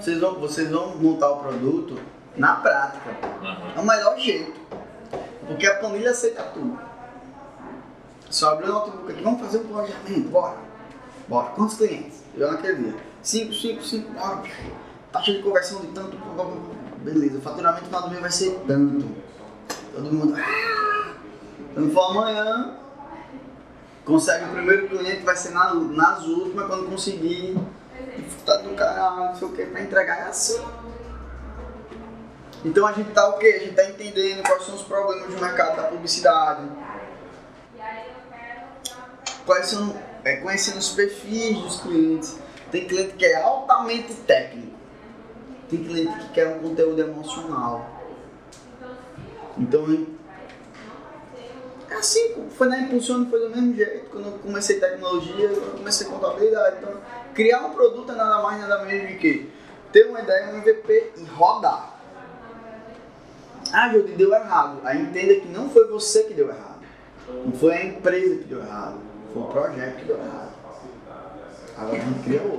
Vocês vão, vocês vão montar o produto na prática. Uhum. É o melhor jeito. Porque a planilha aceita tudo. Só abriu o notebook aqui, vamos fazer um planejamento, bora. Bora. Quantos clientes? Eu naquele dia. 5, 5, 5, bora. Taxa de conversão de tanto. Beleza, o faturamento no final do mês vai ser tanto. Todo mundo. "Ah!" Quando for amanhã, consegue o primeiro cliente, vai ser na- nas últimas, quando conseguir. Tá do caralho, não sei o que, pra entregar assim. Então a gente tá o quê? A gente tá entendendo quais são os problemas do mercado da publicidade. Quais são, é, conhecendo os perfis dos clientes. Tem cliente que é altamente técnico. Tem cliente que quer um conteúdo emocional. Então é assim, foi na Impulsione, foi do mesmo jeito. Quando eu comecei tecnologia, eu comecei contabilidade. Então, criar um produto é nada mais, nada menos do que ter uma ideia, um MVP e rodar. Ah, Jodi, deu errado. Aí entenda que não foi você que deu errado. Não foi a empresa que deu errado. Foi o projeto que deu errado. Agora a gente cria outro.